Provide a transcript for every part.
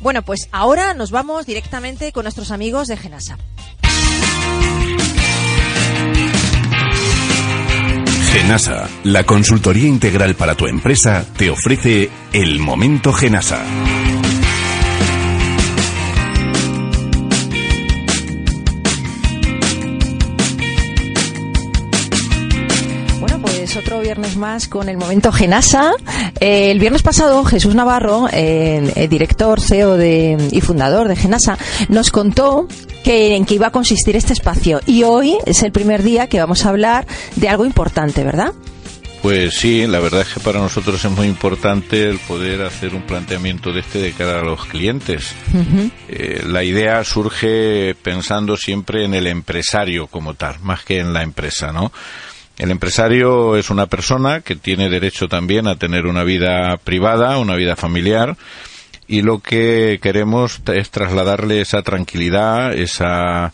Bueno, pues ahora nos vamos directamente con nuestros amigos de Genasa. Genasa, la consultoría integral para tu empresa, te ofrece el momento Genasa. Viernes más con el momento Genasa. Eh, el viernes pasado Jesús Navarro, eh, el director, CEO de, y fundador de Genasa, nos contó que, en qué iba a consistir este espacio. Y hoy es el primer día que vamos a hablar de algo importante, ¿verdad? Pues sí, la verdad es que para nosotros es muy importante el poder hacer un planteamiento de este de cara a los clientes. Eh, la idea surge pensando siempre en el empresario como tal, más que en la empresa, ¿no? El empresario es una persona que tiene derecho también a tener una vida privada, una vida familiar, y lo que queremos es trasladarle esa tranquilidad, esa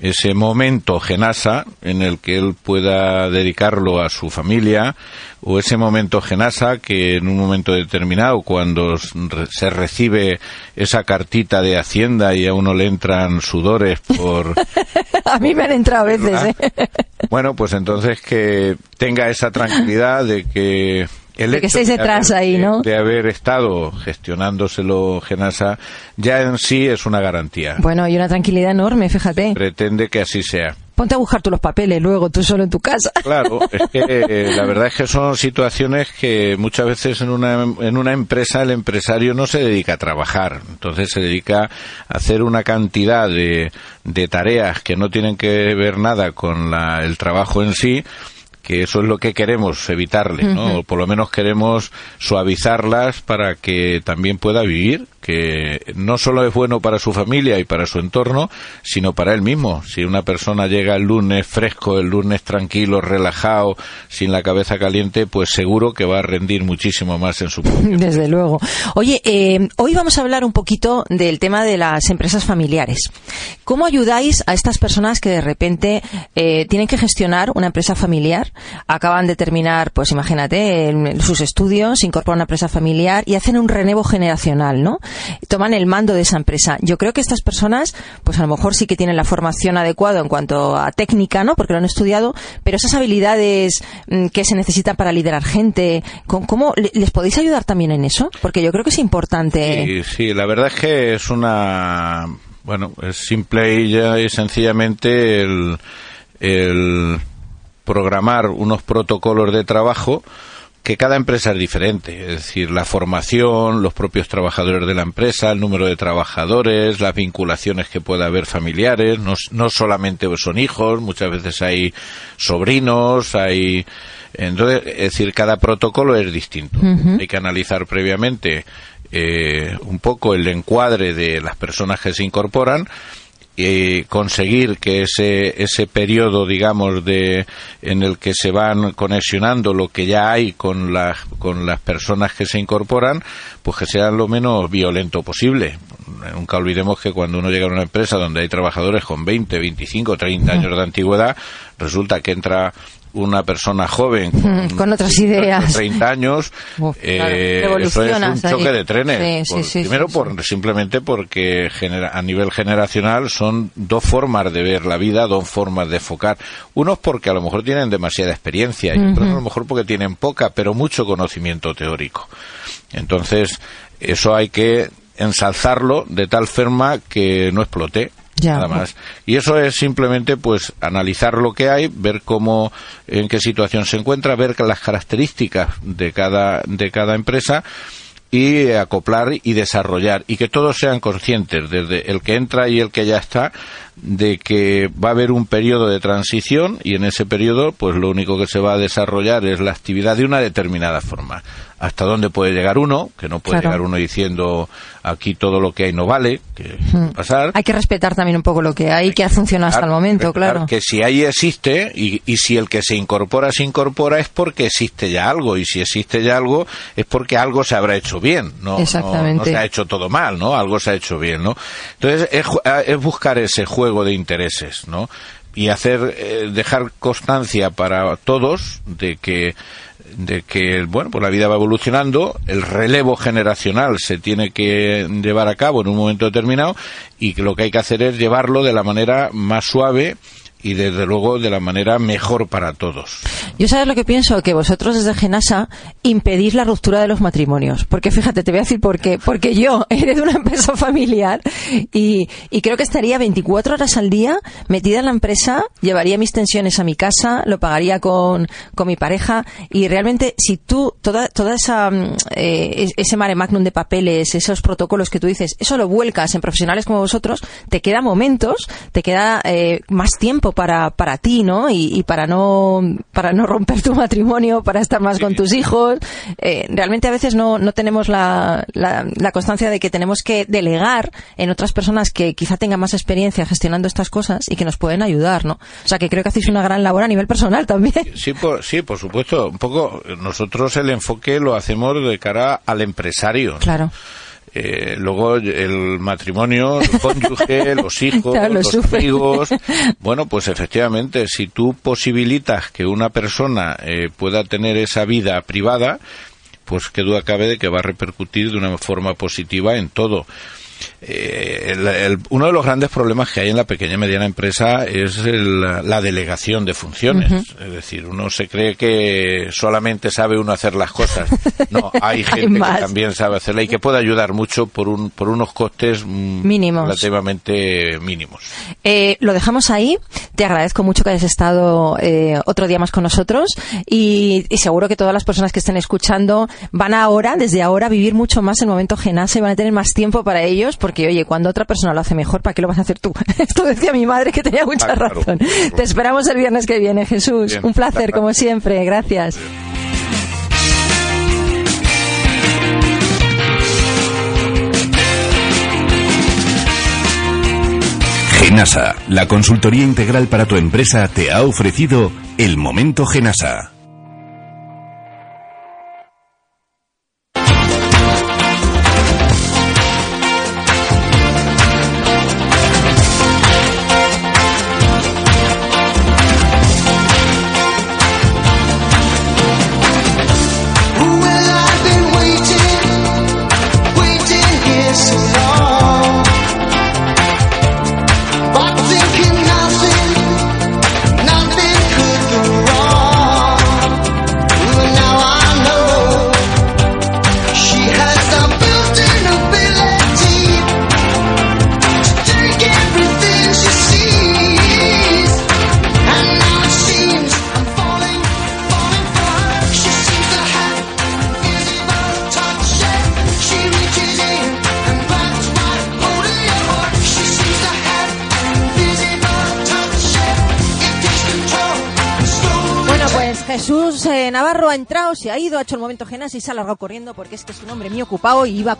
ese momento genasa en el que él pueda dedicarlo a su familia o ese momento genasa que en un momento determinado cuando se recibe esa cartita de hacienda y a uno le entran sudores por a mí me han entrado a veces ¿eh? bueno pues entonces que tenga esa tranquilidad de que el de que estéis detrás ahí, ¿no? De haber estado gestionándoselo Genasa ya en sí es una garantía. Bueno, y una tranquilidad enorme, fíjate. Pretende que así sea. Ponte a buscar tú los papeles luego, tú solo en tu casa. Claro, es que eh, la verdad es que son situaciones que muchas veces en una, en una empresa el empresario no se dedica a trabajar, entonces se dedica a hacer una cantidad de, de tareas que no tienen que ver nada con la, el trabajo en sí que eso es lo que queremos evitarle, ¿no? Por lo menos queremos suavizarlas para que también pueda vivir, que no solo es bueno para su familia y para su entorno, sino para él mismo. Si una persona llega el lunes fresco, el lunes tranquilo, relajado, sin la cabeza caliente, pues seguro que va a rendir muchísimo más en su Desde luego. Oye, eh, hoy vamos a hablar un poquito del tema de las empresas familiares. ¿Cómo ayudáis a estas personas que de repente eh, tienen que gestionar una empresa familiar? Acaban de terminar, pues imagínate, sus estudios, incorporan una empresa familiar y hacen un renevo generacional, ¿no? Toman el mando de esa empresa. Yo creo que estas personas, pues a lo mejor sí que tienen la formación adecuada en cuanto a técnica, ¿no? Porque lo han estudiado, pero esas habilidades mm, que se necesitan para liderar gente, ¿cómo les podéis ayudar también en eso? Porque yo creo que es importante. Sí, sí, la verdad es que es una, bueno, es simple y, ya, y sencillamente el, el programar unos protocolos de trabajo que cada empresa es diferente, es decir, la formación, los propios trabajadores de la empresa, el número de trabajadores, las vinculaciones que pueda haber familiares, no, no solamente son hijos, muchas veces hay sobrinos, hay... Entonces, es decir, cada protocolo es distinto. Hay que analizar previamente eh, un poco el encuadre de las personas que se incorporan, y conseguir que ese ese periodo digamos de en el que se van conexionando lo que ya hay con las con las personas que se incorporan pues que sea lo menos violento posible. Nunca olvidemos que cuando uno llega a una empresa donde hay trabajadores con 20, 25, 30 años de antigüedad resulta que entra una persona joven con, otras ideas. 30 años eh, eso es un choque de trenes. Primero por simplemente porque a nivel generacional son dos formas de ver la vida dos formas de enfocar. Unos porque a lo mejor tienen demasiada experiencia y otros a lo mejor porque tienen poca pero mucho conocimiento teórico. Entonces eso hay que ensalzarlo de tal forma que no explote nada más. Y eso es simplemente pues analizar lo que hay, ver cómo, en qué situación se encuentra, ver las características de cada, de cada empresa y acoplar y desarrollar y que todos sean conscientes, desde el que entra y el que ya está, de que va a haber un periodo de transición y en ese periodo pues lo único que se va a desarrollar es la actividad de una determinada forma hasta dónde puede llegar uno, que no puede llegar uno diciendo aquí todo lo que hay no vale, que hmm. pasar. Hay que respetar también un poco lo que hay, que ha funcionado hasta el momento, claro. Que si ahí existe y, y, si el que se incorpora se incorpora es porque existe ya algo y si existe ya algo es porque algo se habrá hecho bien, no, Exactamente. no, se ha hecho todo mal, ¿no? Algo se ha hecho bien, ¿no? Entonces es, es buscar ese juego de intereses, ¿no? y hacer eh, dejar constancia para todos de que de que bueno pues la vida va evolucionando el relevo generacional se tiene que llevar a cabo en un momento determinado y que lo que hay que hacer es llevarlo de la manera más suave y desde luego de la manera mejor para todos. Yo sabes lo que pienso, que vosotros desde Genasa impedís la ruptura de los matrimonios. Porque fíjate, te voy a decir por qué. Porque yo de una empresa familiar y, y creo que estaría 24 horas al día metida en la empresa, llevaría mis tensiones a mi casa, lo pagaría con, con mi pareja y realmente si tú, toda, toda esa, mm, eh, ese mare magnum de papeles, esos protocolos que tú dices, eso lo vuelcas en profesionales como vosotros, te queda momentos, te queda eh, más tiempo para, para ti, ¿no? Y, para no para no romper tu matrimonio, para estar más con tus hijos. Eh, realmente a veces no, no tenemos la, la, constancia de que tenemos que delegar en otras personas que quizá tengan más experiencia gestionando estas cosas y que nos pueden ayudar, ¿no? O sea, que creo que hacéis una gran labor a nivel personal también. Sí, por, sí, por supuesto. Un poco, nosotros el enfoque lo hacemos de cara al empresario. Claro. Eh, luego el matrimonio, el cónyuge, los hijos, los amigos. Bueno, pues efectivamente, si tú posibilitas que una persona eh, pueda tener esa vida privada, pues qué duda cabe de que va a repercutir de una forma positiva en todo. Eh, uno de los grandes problemas que hay en la pequeña y mediana empresa es la delegación de funciones. Es decir, uno se cree que solamente sabe uno hacer las cosas. No, hay gente que también sabe hacerla y que puede ayudar mucho por, un, por unos costes mm, mínimos. relativamente mínimos. Eh, lo dejamos ahí. Te agradezco mucho que hayas estado eh, otro día más con nosotros y, seguro que todas las personas que estén escuchando van ahora, desde ahora, a vivir mucho más el momento genase y van a tener más tiempo para ellos porque, oye, cuando otra persona lo hace mejor, ¿para qué lo vas a hacer tú? Esto decía mi madre que tenía mucha ah, razón. Te esperamos el viernes que viene, Jesús. Un placer, como siempre. Gracias. Genasa, la consultoría integral para tu empresa, te ha ofrecido el momento Genasa. Jesús eh, Navarro ha entrado, se ha ido, ha hecho el momento genas y se ha largado corriendo porque es que es un hombre muy ocupado y iba